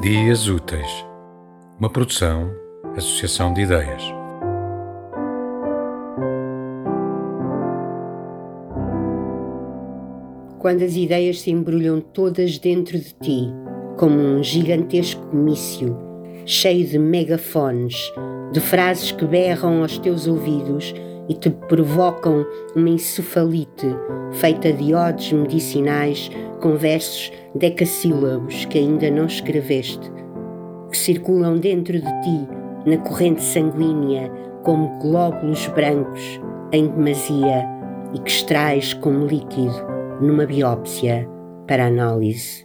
Dias Úteis, uma produção, associação de ideias. Quando as ideias se embrulham todas dentro de ti, como um gigantesco mício, cheio de megafones, de frases que berram aos teus ouvidos e te provocam uma encefalite feita de ódios medicinais com versos decassílabos que ainda não escreveste, que circulam dentro de ti na corrente sanguínea como glóbulos brancos em demasia e que extrais como líquido numa biópsia para análise.